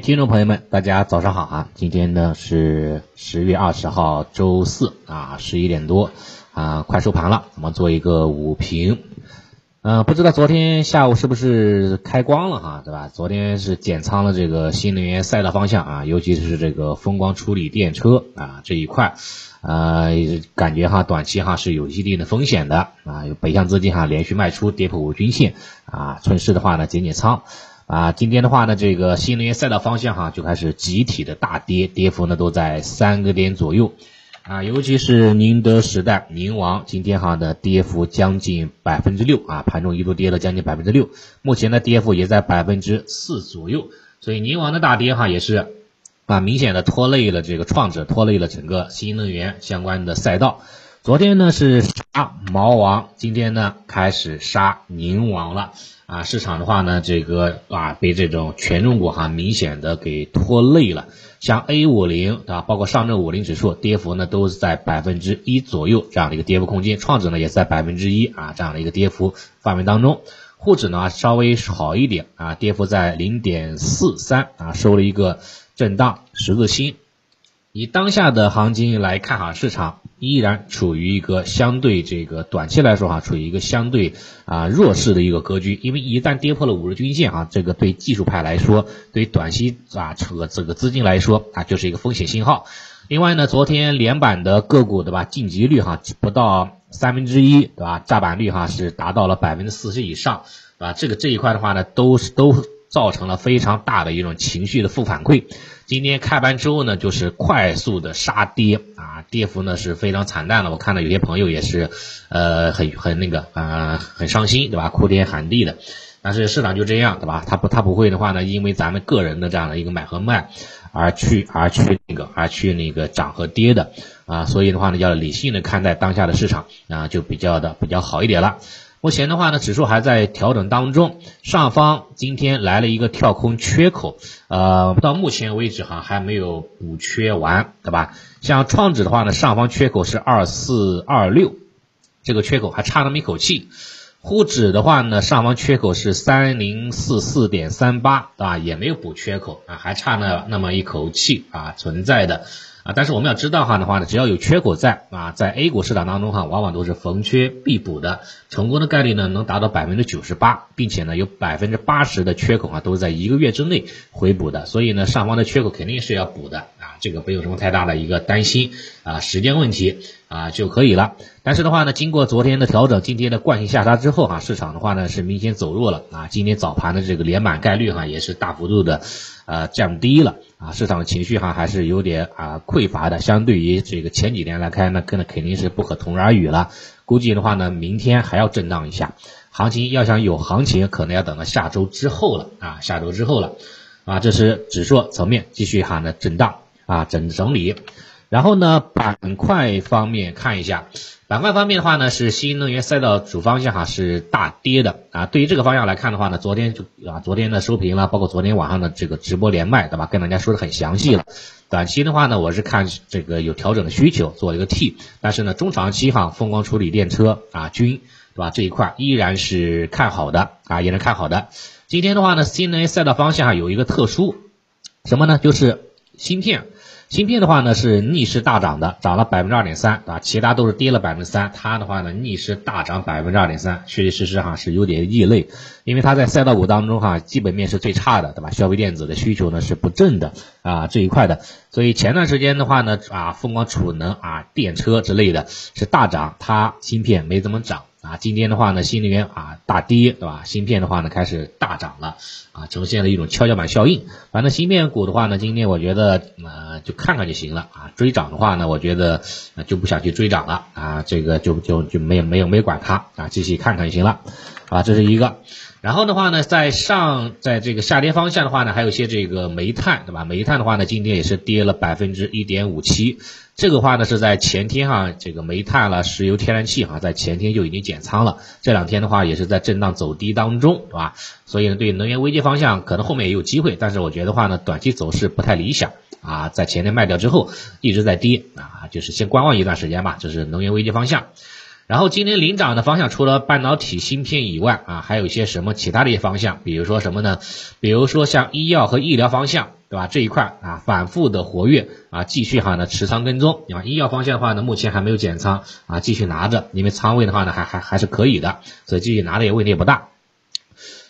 听众朋友们，大家早上好啊！今天呢是十月二十号，周四啊，十一点多啊，快收盘了，我们做一个午评。嗯，不知道昨天下午是不是开光了哈，对吧？昨天是减仓了这个新能源赛道方向啊，尤其是这个风光处理电车啊这一块，呃，感觉哈短期哈是有一定的风险的啊，有北向资金哈连续卖出，跌破五均线啊，顺势的话呢减减仓。啊，今天的话呢，这个新能源赛道方向哈就开始集体的大跌，跌幅呢都在三个点左右，啊，尤其是宁德时代、宁王，今天哈的跌幅将近百分之六啊，盘中一度跌了将近百分之六，目前的跌幅也在百分之四左右，所以宁王的大跌哈也是啊明显的拖累了这个创指，拖累了整个新能源相关的赛道。昨天呢是杀毛王，今天呢开始杀宁王了啊！市场的话呢，这个啊被这种权重股哈明显的给拖累了，像 A 五零啊，包括上证五零指数跌幅呢都是在百分之一左右这样的一个跌幅空间，创指呢也在百分之一啊这样的一个跌幅范围当中，沪指呢稍微好一点啊，跌幅在零点四三啊，收了一个震荡十字星。以当下的行情来看哈，市场依然处于一个相对这个短期来说哈，处于一个相对啊弱势的一个格局。因为一旦跌破了五日均线啊，这个对技术派来说，对短期啊这个这个资金来说啊，就是一个风险信号。另外呢，昨天连板的个股对吧，晋级率哈不到三分之一对吧，炸板率哈是达到了百分之四十以上，对吧？这个这一块的话呢，都是都造成了非常大的一种情绪的负反馈。今天开盘之后呢，就是快速的杀跌啊，跌幅呢是非常惨淡的。我看到有些朋友也是，呃，很很那个啊，很伤心，对吧？哭天喊地的。但是市场就这样，对吧？他不他不会的话呢，因为咱们个人的这样的一个买和卖，而去而去那个而去那个涨和跌的啊，所以的话呢，要理性的看待当下的市场啊，就比较的比较好一点了。目前的话呢，指数还在调整当中，上方今天来了一个跳空缺口，呃，到目前为止哈还没有补缺完，对吧？像创指的话呢，上方缺口是二四二六，这个缺口还差那么一口气。沪指的话呢，上方缺口是三零四四点三八，对吧？也没有补缺口啊，还差那那么一口气啊，存在的。但是我们要知道哈的话呢，只要有缺口在啊，在 A 股市场当中哈，往往都是逢缺必补的，成功的概率呢能达到百分之九十八，并且呢有百分之八十的缺口啊都是在一个月之内回补的，所以呢上方的缺口肯定是要补的啊，这个没有什么太大的一个担心啊，时间问题啊就可以了。但是的话呢，经过昨天的调整，今天的惯性下杀之后哈，市场的话呢是明显走弱了啊，今天早盘的这个连板概率哈也是大幅度的呃降低了。啊，市场情绪哈还是有点啊匮乏的，相对于这个前几年来看，那跟那肯定是不可同日而语了。估计的话呢，明天还要震荡一下，行情要想有行情，可能要等到下周之后了啊，下周之后了啊，这是指数层面继续哈呢震荡啊整整理。然后呢，板块方面看一下，板块方面的话呢，是新能源赛道主方向哈是大跌的啊。对于这个方向来看的话呢，昨天就啊，昨天的收评了，包括昨天晚上的这个直播连麦，对吧？跟大家说的很详细了。短期的话呢，我是看这个有调整的需求，做一个 T。但是呢，中长期哈，风光处理电车啊，均对吧？这一块依然是看好的啊，也是看好的。今天的话呢，新能源赛道方向有一个特殊什么呢？就是芯片。芯片的话呢是逆势大涨的，涨了百分之二点三，啊，其他都是跌了百分之三，它的话呢逆势大涨百分之二点三，确确实实哈是有点异类，因为它在赛道股当中哈基本面是最差的，对吧？消费电子的需求呢是不振的啊这一块的，所以前段时间的话呢啊风光储能啊电车之类的是大涨，它芯片没怎么涨。啊，今天的话呢，新能源啊大跌，对吧？芯片的话呢开始大涨了，啊，呈现了一种跷跷板效应。反正芯片股的话呢，今天我觉得呃就看看就行了啊。追涨的话呢，我觉得就不想去追涨了啊，这个就就就没有没有没管它啊，继续看看就行了啊。这是一个。然后的话呢，在上在这个下跌方向的话呢，还有一些这个煤炭，对吧？煤炭的话呢，今天也是跌了百分之一点五七。这个话呢是在前天哈，这个煤炭了、石油、天然气哈，在前天就已经减仓了。这两天的话也是在震荡走低当中，对吧？所以呢，对能源危机方向可能后面也有机会，但是我觉得话呢，短期走势不太理想啊。在前天卖掉之后，一直在跌啊，就是先观望一段时间吧。就是能源危机方向。然后今天领涨的方向，除了半导体芯片以外啊，还有一些什么其他的一些方向，比如说什么呢？比如说像医药和医疗方向对吧？这一块啊反复的活跃啊，继续哈呢持仓跟踪啊。医药方向的话呢，目前还没有减仓啊，继续拿着，因为仓位的话呢还还还是可以的，所以继续拿的也问题也不大，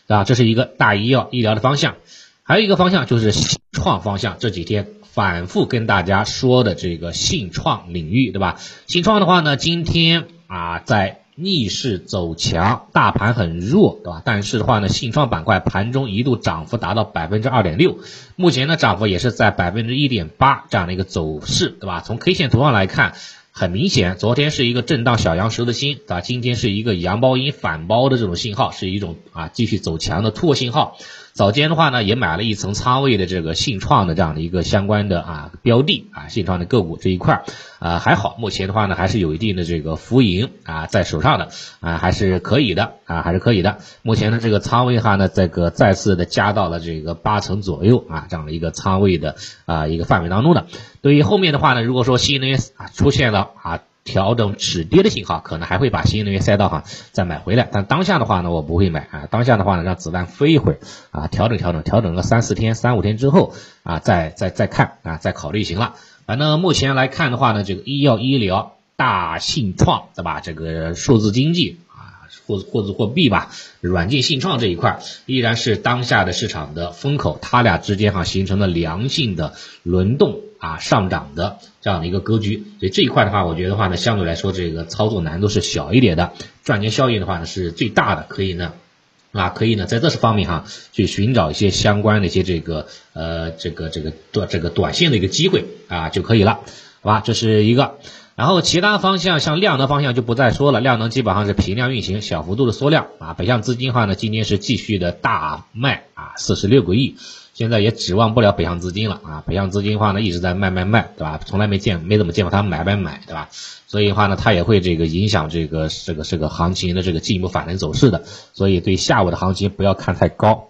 啊，这是一个大医药医疗的方向，还有一个方向就是信创方向，这几天反复跟大家说的这个信创领域，对吧？信创的话呢，今天啊在。逆势走强，大盘很弱，对吧？但是的话呢，信创板块盘中一度涨幅达到百分之二点六，目前呢涨幅也是在百分之一点八这样的一个走势，对吧？从 K 线图上来看，很明显，昨天是一个震荡小阳蛇的心，对吧？今天是一个阳包阴反包的这种信号，是一种啊继续走强的突破信号。早间的话呢，也买了一层仓位的这个信创的这样的一个相关的啊标的啊，信创的个股这一块啊还好，目前的话呢还是有一定的这个浮盈啊在手上的啊还是可以的啊还是可以的。目前的这个仓位哈呢，这个再次的加到了这个八成左右啊这样的一个仓位的啊一个范围当中的。对于后面的话呢，如果说新能源啊出现了啊。调整止跌的信号，可能还会把新能源赛道哈再买回来，但当下的话呢，我不会买啊。当下的话呢，让子弹飞一会儿啊，调整调整，调整个三四天、三五天之后啊，再再再看啊，再考虑行了。反正目前来看的话呢，这个医药医疗、大信创对吧？这个数字经济啊，或或字货币吧，软件信创这一块依然是当下的市场的风口，它俩之间哈形成了良性的轮动。啊，上涨的这样的一个格局，所以这一块的话，我觉得话呢，相对来说这个操作难度是小一点的，赚钱效应的话呢是最大的，可以呢，啊，可以呢在这方面哈去寻找一些相关的一些这个呃这个这个短这个短线的一个机会啊就可以了，好吧，这是一个，然后其他方向像量能方向就不再说了，量能基本上是平量运行，小幅度的缩量啊，北向资金的话呢今天是继续的大卖啊，四十六个亿。现在也指望不了北向资金了啊！北向资金的话呢，一直在卖卖卖，对吧？从来没见没怎么见过他买买买，对吧？所以的话呢，它也会这个影响这个这个这个行情的这个进一步反弹走势的。所以对下午的行情不要看太高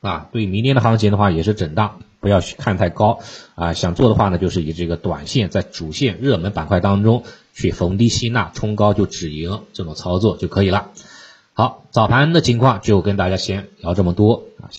啊！对明天的行情的话也是震荡，不要去看太高啊！想做的话呢，就是以这个短线在主线热门板块当中去逢低吸纳，冲高就止盈这种操作就可以了。好，早盘的情况就跟大家先聊这么多啊。